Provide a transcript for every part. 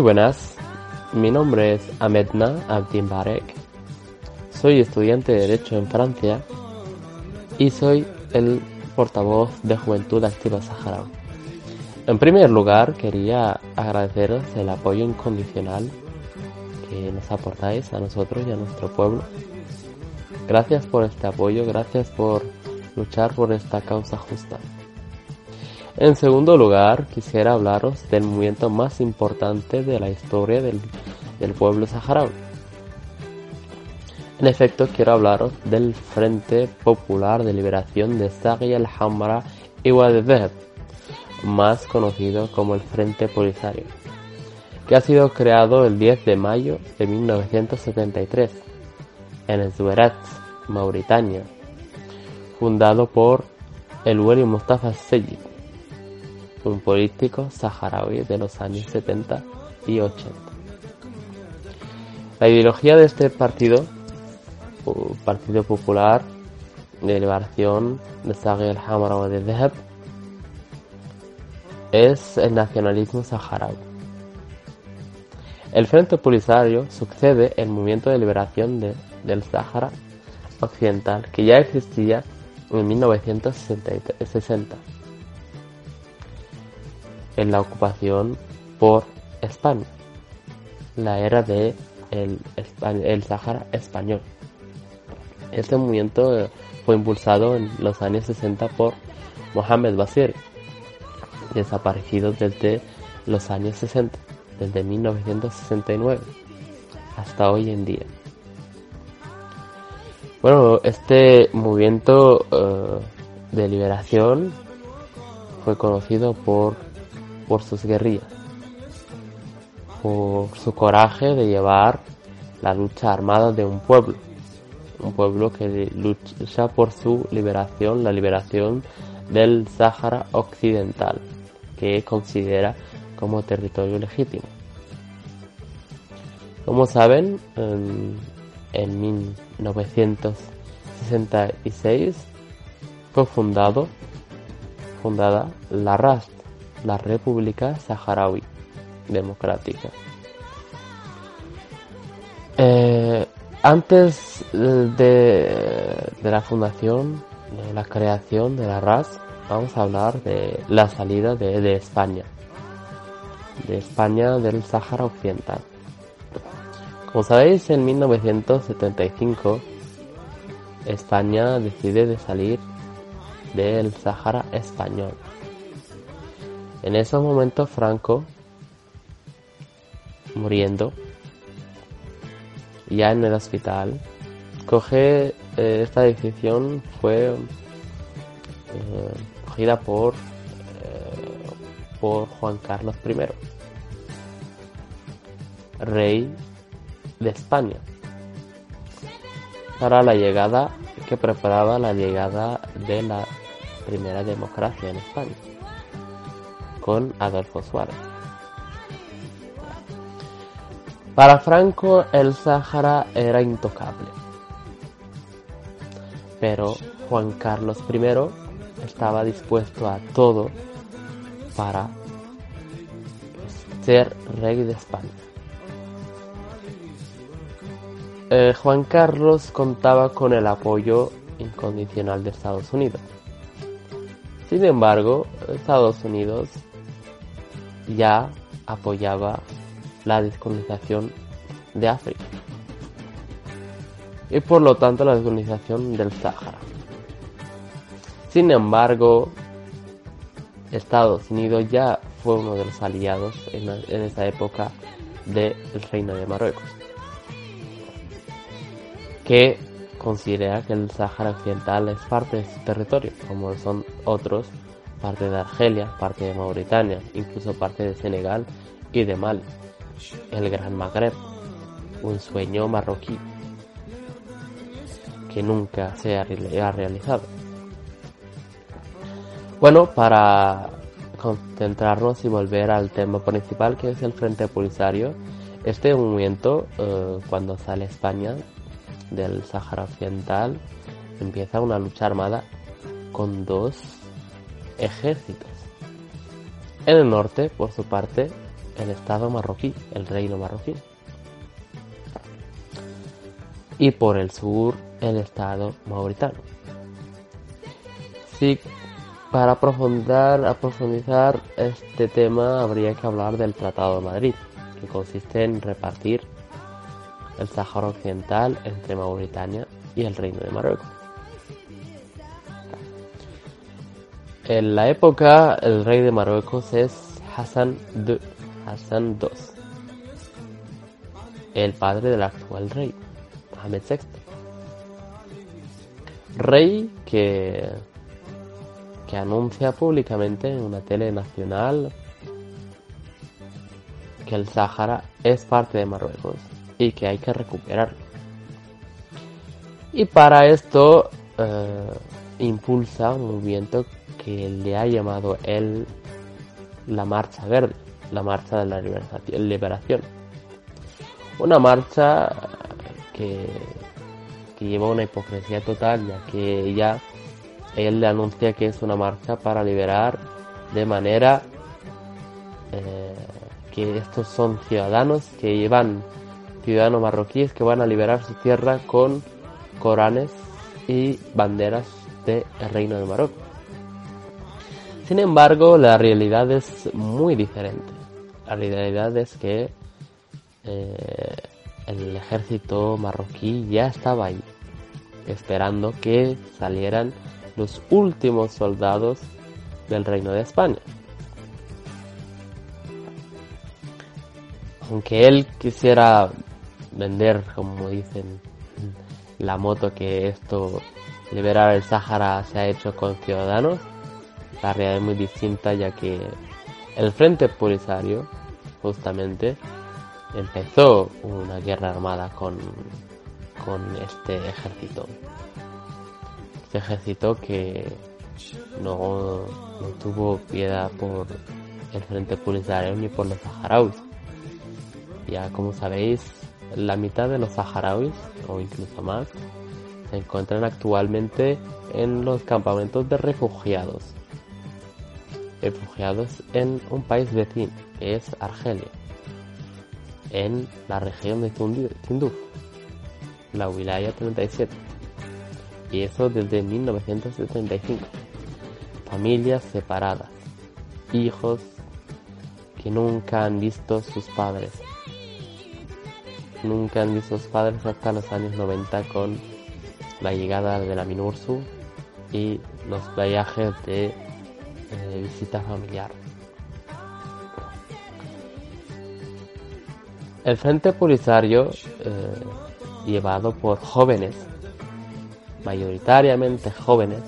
Muy buenas, mi nombre es Ahmedna Abdimbarek. Soy estudiante de Derecho en Francia y soy el portavoz de Juventud Activa Saharaui. En primer lugar, quería agradeceros el apoyo incondicional que nos aportáis a nosotros y a nuestro pueblo. Gracias por este apoyo, gracias por luchar por esta causa justa. En segundo lugar, quisiera hablaros del movimiento más importante de la historia del, pueblo saharaui. En efecto, quiero hablaros del Frente Popular de Liberación de Saghi al-Hamra y más conocido como el Frente Polisario, que ha sido creado el 10 de mayo de 1973 en Zuerat, Mauritania, fundado por el Weli Mustafa Seyid, un político saharaui de los años 70 y 80. La ideología de este partido, Partido Popular de Liberación de Saghi al-Hamra o de Deheb, es el nacionalismo saharaui. El Frente Polisario sucede el movimiento de liberación del Sahara Occidental que ya existía en 1960 en la ocupación por España, la era de el, el Sahara español. Este movimiento eh, fue impulsado en los años 60 por Mohamed Basir, desaparecido desde los años 60, desde 1969 hasta hoy en día. Bueno, este movimiento eh, de liberación fue conocido por, por sus guerrillas, por su coraje de llevar la lucha armada de un pueblo, un pueblo que lucha por su liberación, la liberación del Sáhara Occidental, que considera como territorio legítimo. Como saben, en, en 1966 fue fundado, fundada la RAST, la República Saharaui Democrática. Eh, antes de, de, la fundación, de la creación de la RAS, vamos a hablar de la salida de, de España, de España del Sáhara Occidental. Como sabéis, en 1975 España decide de salir del Sahara español. En esos momentos Franco, muriendo, ya en el hospital, coge eh, esta decisión fue eh, cogida por eh, por Juan Carlos I, rey de España para la llegada que preparaba la llegada de la primera democracia en España Adolfo Suárez. Para Franco el Sáhara era intocable, pero Juan Carlos I estaba dispuesto a todo para ser rey de España. Eh, Juan Carlos contaba con el apoyo incondicional de Estados Unidos. Sin embargo, Estados Unidos ya apoyaba la descolonización de África y por lo tanto la descolonización del Sáhara. Sin embargo, Estados Unidos ya fue uno de los aliados en, esa época del Reino de Marruecos que considera que el Sáhara Occidental es parte de su territorio, como son otros, parte de Argelia, parte de Mauritania, incluso parte de Senegal y de Mali, el Gran Magreb, un sueño marroquí que nunca se ha realizado. Bueno, para concentrarnos y volver al tema principal que es el Frente Polisario, este movimiento, eh, cuando sale España, del Sáhara Occidental empieza una lucha armada con dos ejércitos. En el norte, por su parte, el Estado marroquí, el reino marroquí. Y por el sur el Estado mauritano. Sí, para profundizar, profundizar este tema habría que hablar del Tratado de Madrid, que consiste en repartir el Sáhara Occidental entre Mauritania y el Reino de Marruecos. En la época, el rey de Marruecos es Hassan II, II, el padre del actual rey, Mohamed VI. Rey que, que anuncia públicamente en una tele nacional que el Sáhara es parte de Marruecos y que hay que recuperarlo. Y para esto eh, impulsa un movimiento que le ha llamado él la Marcha Verde, la Marcha de la Liberación. Una marcha que, que lleva una hipocresía total, ya que ya él le anuncia que es una marcha para liberar de manera eh, que estos son ciudadanos que llevan ciudadanos marroquíes que van a liberar su tierra con coranes y banderas del Reino de Marruecos. Sin embargo, la realidad es muy diferente. La realidad es que eh, el ejército marroquí ya estaba ahí, esperando que salieran los últimos soldados del Reino de España. Aunque él quisiera vender, como dicen, la moto que esto, liberar el Sáhara se ha hecho con ciudadanos, la realidad es muy distinta ya que el Frente Polisario, justamente, empezó una guerra armada con, con este ejército. Este ejército que no, no tuvo piedad por el Frente Polisario ni por los saharauis. Ya como sabéis, la mitad de los saharauis, o incluso más, se encuentran actualmente en los campamentos de refugiados. Refugiados en un país vecino, que es Argelia, en la región de Tinduf, la Wilaya 37. Y eso desde 1975. Familias separadas, hijos que nunca han visto sus padres, nunca han visto sus padres hasta los años 90 con la llegada de la Minursu y los viajes de eh, visita familiar. El Frente Polisario, eh, llevado por jóvenes, mayoritariamente jóvenes,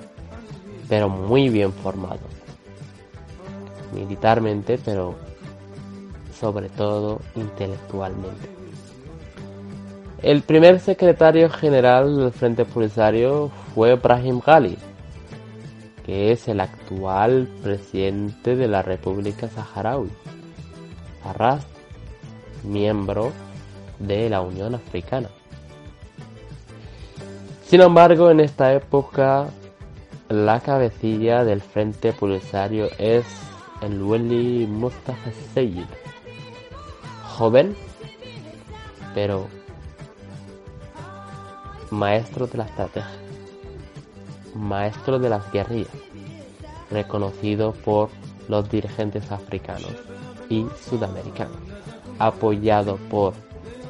pero muy bien formados, militarmente, pero sobre todo intelectualmente. El primer secretario general del Frente Polisario fue Brahim Ghali, que es el actual presidente de la República Saharaui, Arras, miembro de la Unión Africana. Sin embargo, en esta época, la cabecilla del Frente Polisario es el Weli Mustafa Seyid, joven, pero maestro de la estrategia, maestro de las guerrillas, reconocido por los dirigentes africanos y sudamericanos, apoyado por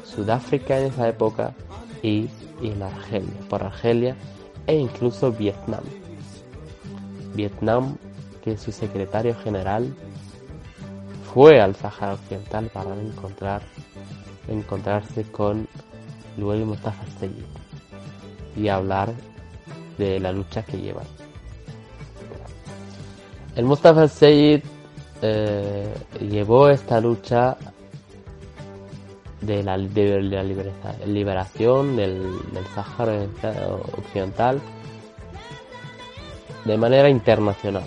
Sudáfrica en esa época y, en Argelia, por Argelia e incluso Vietnam. Vietnam, que su secretario general fue al Sahara Occidental para encontrar, encontrarse con Luis Mustafa Seyid y hablar de la lucha que llevan. El Mustafa Seyid eh, llevó esta lucha de la, liberación del, del Sáhara Occidental de manera internacional,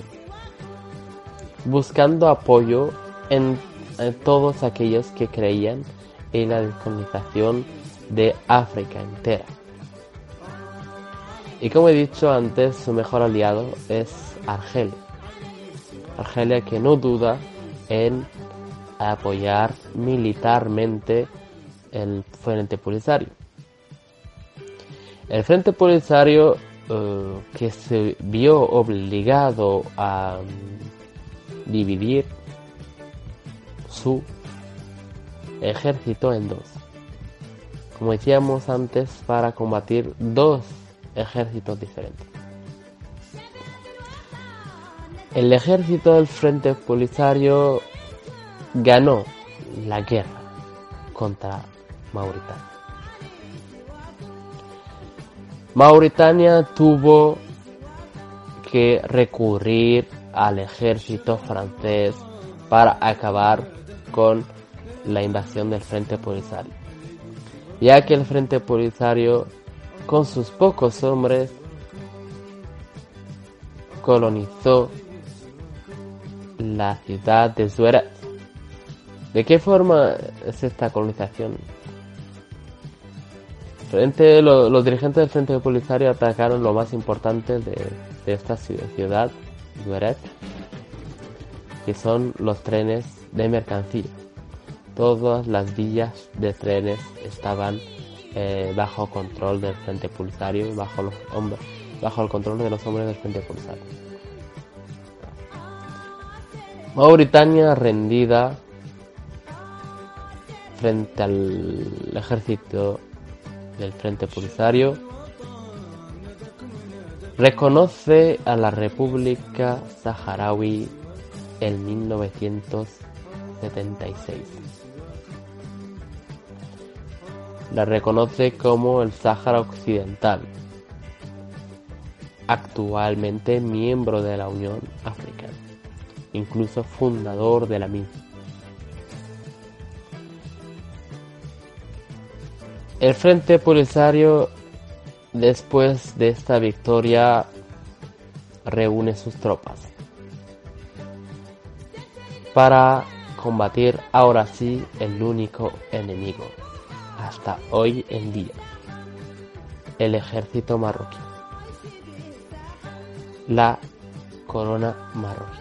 buscando apoyo en, en todos aquellos que creían en la descolonización de África entera. Y como he dicho antes, su mejor aliado es Argelia. Argelia que no duda en apoyar militarmente el Frente Polisario. El Frente Polisario eh, que se vio obligado a mm, dividir su ejército en dos. Como decíamos antes, para combatir dos ejércitos diferentes. El ejército del Frente Polisario ganó la guerra contra Mauritania. Mauritania tuvo que recurrir al ejército francés para acabar con la invasión del Frente Polisario, ya que el Frente Polisario, con sus pocos hombres, colonizó la ciudad de Zuera. ¿De qué forma es esta colonización? Frente, los dirigentes del Frente Polisario atacaron lo más importante de, esta ciudad, Zueret, que son los trenes de mercancía. Todas las villas de trenes estaban eh, bajo control del Frente Polisario, bajo los hombres, bajo el control de los hombres del Frente Polisario. Mauritania rendida frente al ejército del Frente Polisario reconoce a la República Saharaui en 1976. La reconoce como el Sáhara Occidental, actualmente miembro de la Unión Africana incluso fundador de la misma. El Frente Polisario, después de esta victoria, reúne sus tropas para combatir ahora sí el único enemigo hasta hoy en día, el ejército marroquí, la corona marroquí.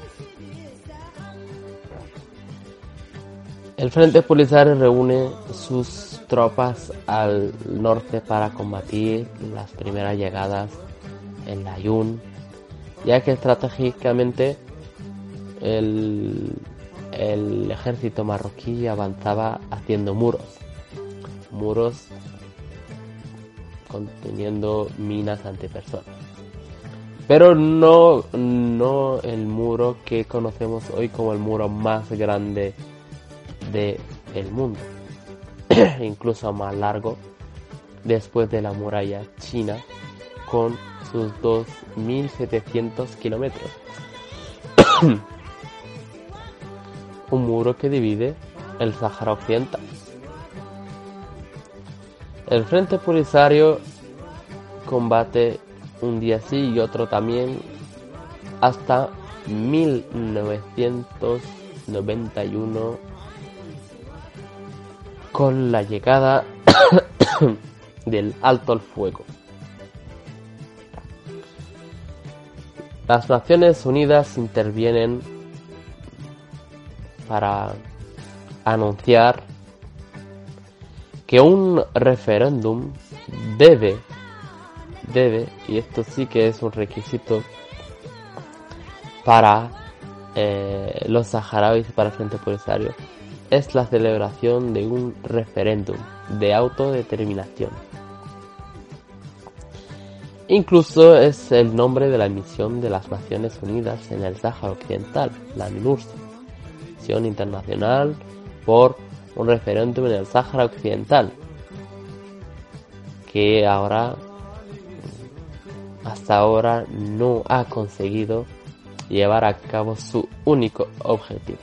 El Frente Polisario reúne sus tropas al norte para combatir las primeras llegadas en la Yun, ya que estratégicamente el, el ejército marroquí avanzaba haciendo muros, muros conteniendo minas antipersonas. Pero no, no el muro que conocemos hoy como el muro más grande de el mundo, incluso más largo después de la muralla china con sus 2.700 kilómetros. Un muro que divide el Sahara Occidental. El Frente Polisario combate un día sí y otro también hasta 1991 con la llegada del alto al fuego. Las Naciones Unidas intervienen para anunciar que un referéndum debe, debe, y esto sí que es un requisito para eh, los saharauis para el Frente Polisario, es la celebración de un referéndum de autodeterminación. Incluso es el nombre de la misión de las Naciones Unidas en el Sáhara Occidental, la misión internacional por un referéndum en el Sáhara Occidental, que ahora, hasta ahora, no ha conseguido llevar a cabo su único objetivo.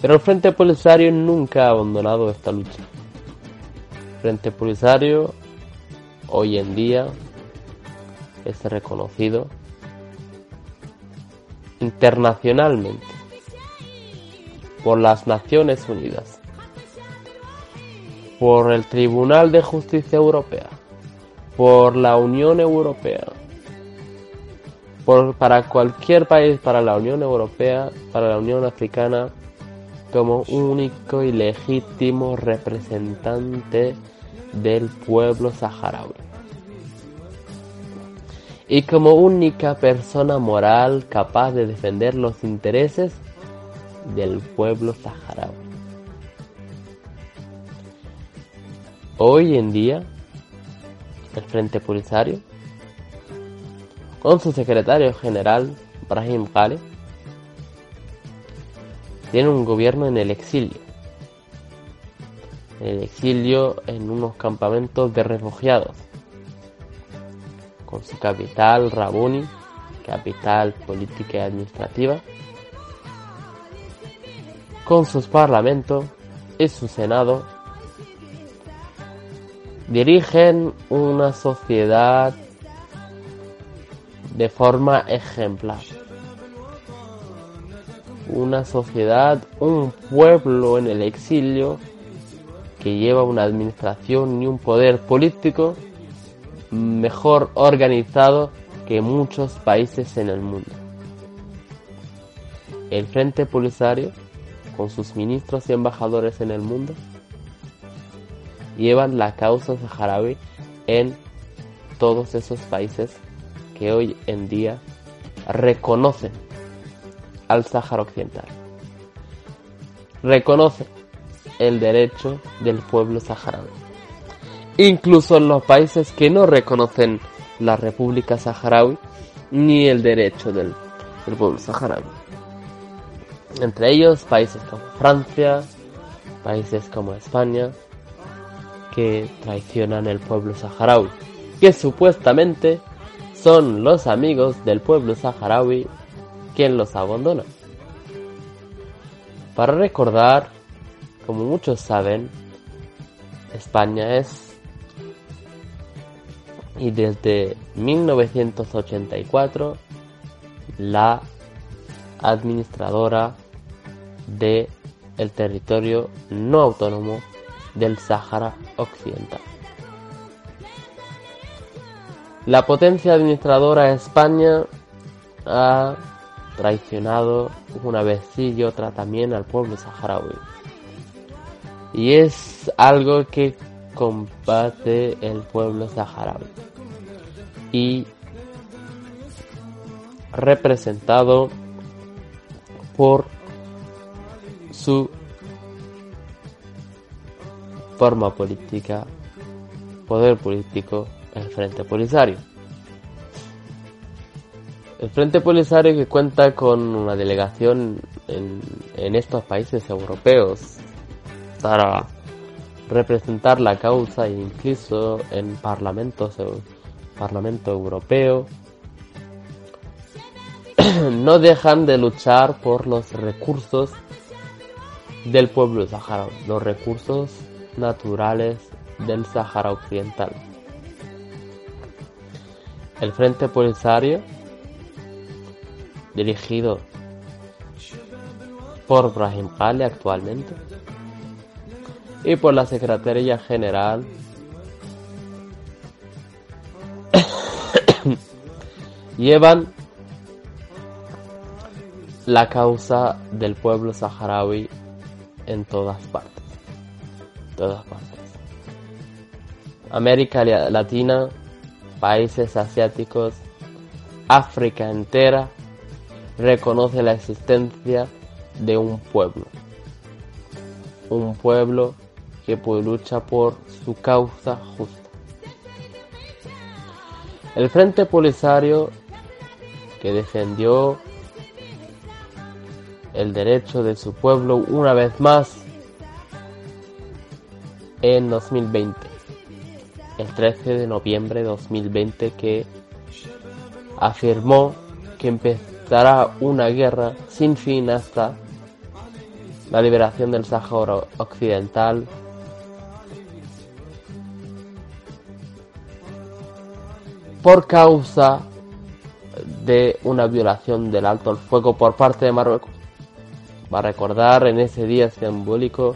Pero el Frente Polisario nunca ha abandonado esta lucha. El Frente Polisario hoy en día es reconocido internacionalmente por las Naciones Unidas, por el Tribunal de Justicia Europea, por la Unión Europea, por, para cualquier país, para la Unión Europea, para la Unión Africana, como único y legítimo representante del pueblo saharaui. Y como única persona moral capaz de defender los intereses del pueblo saharaui. Hoy en día, el Frente Polisario, con su secretario general, Brahim Ghali, tiene un gobierno en el exilio. En el exilio en unos campamentos de refugiados. Con su capital Rabuni, capital política y administrativa. Con sus parlamentos y su senado. Dirigen una sociedad de forma ejemplar una sociedad, un pueblo en el exilio que lleva una administración y un poder político mejor organizado que muchos países en el mundo. El Frente Polisario, con sus ministros y embajadores en el mundo, llevan la causa saharaui en todos esos países que hoy en día reconocen al Sáhara Occidental. Reconoce el derecho del pueblo saharaui. Incluso en los países que no reconocen la República Saharaui ni el derecho del, pueblo saharaui. Entre ellos países como Francia, países como España, que traicionan el pueblo saharaui, que supuestamente son los amigos del pueblo saharaui quien los abandona. Para recordar, como muchos saben, España es y desde 1984 la administradora de el territorio no autónomo del Sáhara Occidental. La potencia administradora España ha traicionado una vez y otra también al pueblo saharaui. Y es algo que combate el pueblo saharaui. Y representado por su forma política, poder político, el Frente Polisario. El Frente Polisario que cuenta con una delegación en, estos países europeos para representar la causa incluso en parlamentos Parlamento Europeo no dejan de luchar por los recursos del pueblo saharaui, los recursos naturales del Sahara Occidental. El Frente Polisario dirigido por Brahim Ali actualmente y por la Secretaría General llevan la causa del pueblo saharaui en todas partes. Todas partes. América Latina, países asiáticos, África entera reconoce la existencia de un pueblo. Un pueblo que lucha por su causa justa. El Frente Polisario que defendió el derecho de su pueblo una vez más en 2020, el 13 de noviembre de 2020 que afirmó que empezó dará una guerra sin fin hasta la liberación del Sáhara Occidental por causa de una violación del alto el fuego por parte de Marruecos. Va a recordar en ese día simbólico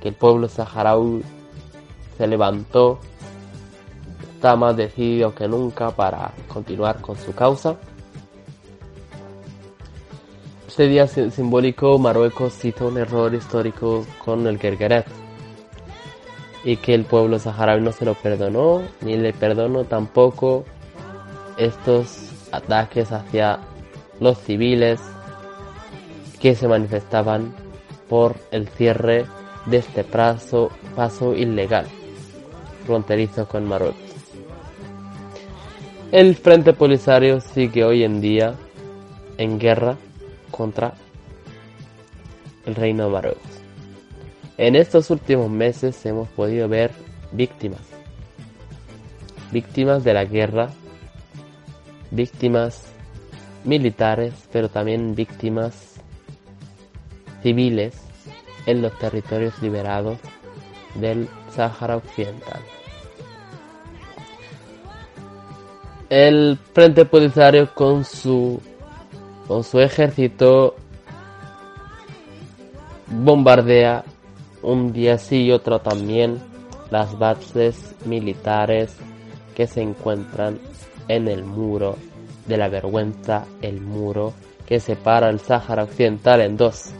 que el pueblo saharaui se levantó, está más decidido que nunca para continuar con su causa. este día simbólico Marruecos cita un error histórico con el Gergeret y que el pueblo saharaui no se lo perdonó ni le perdonó tampoco estos ataques hacia los civiles que se manifestaban por el cierre de este paso, paso ilegal fronterizo con Marruecos. El Frente Polisario sigue hoy en día en guerra contra el Reino de Marruecos. En estos últimos meses hemos podido ver víctimas, víctimas de la guerra, víctimas militares, pero también víctimas civiles en los territorios liberados del Sáhara Occidental. El Frente Polisario con su con su ejército bombardea un día sí y otro también las bases militares que se encuentran en el muro de la vergüenza, el muro que separa el Sáhara Occidental en dos.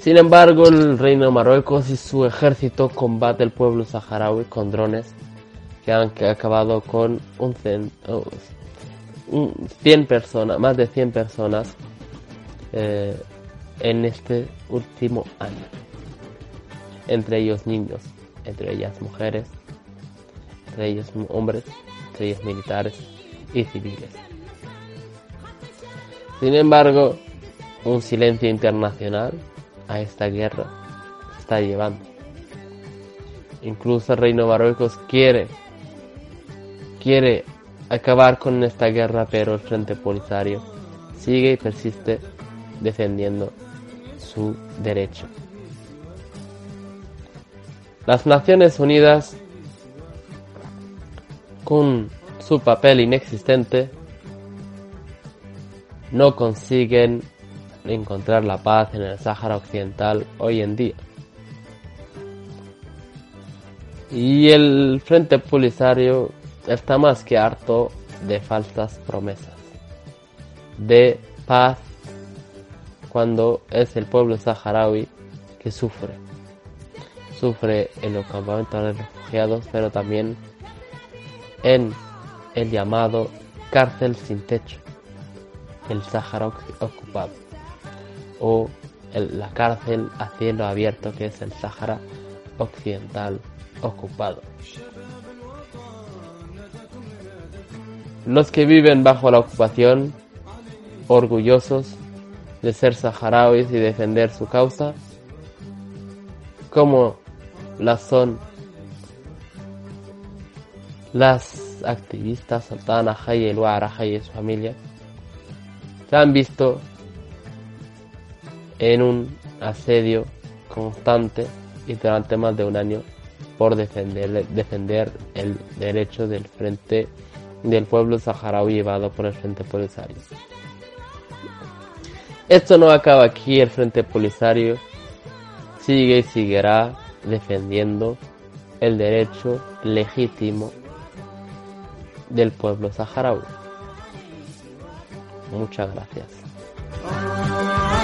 Sin embargo, el reino de Marruecos y su ejército combate al pueblo saharaui con drones que han acabado con un, cien, 100 personas, más de 100 personas eh, en este último año. Entre ellos niños, entre ellas mujeres, entre ellos hombres, entre ellos militares y civiles. Sin embargo, un silencio internacional a esta guerra está llevando. Incluso el reino Marruecos quiere, quiere acabar con esta guerra, pero el Frente Polisario sigue y persiste defendiendo su derecho. Las Naciones Unidas, con su papel inexistente, no consiguen encontrar la paz en el Sáhara Occidental hoy en día. Y el Frente Polisario está más que harto de falsas promesas, de paz cuando es el pueblo saharaui que sufre. Sufre en los campamentos de refugiados, pero también en el llamado cárcel sin techo, el Sahara ocupado, o la cárcel a cielo abierto que es el Sahara occidental ocupado. Los que viven bajo la ocupación, orgullosos de ser saharauis y defender su causa, como las son las activistas Sultana Haye el y su familia, se han visto en un asedio constante y durante más de un año por defender, defender el derecho del frente del pueblo saharaui llevado por el Frente Polisario. Esto no acaba aquí, el Frente Polisario sigue y seguirá defendiendo el derecho legítimo del pueblo saharaui. Muchas gracias.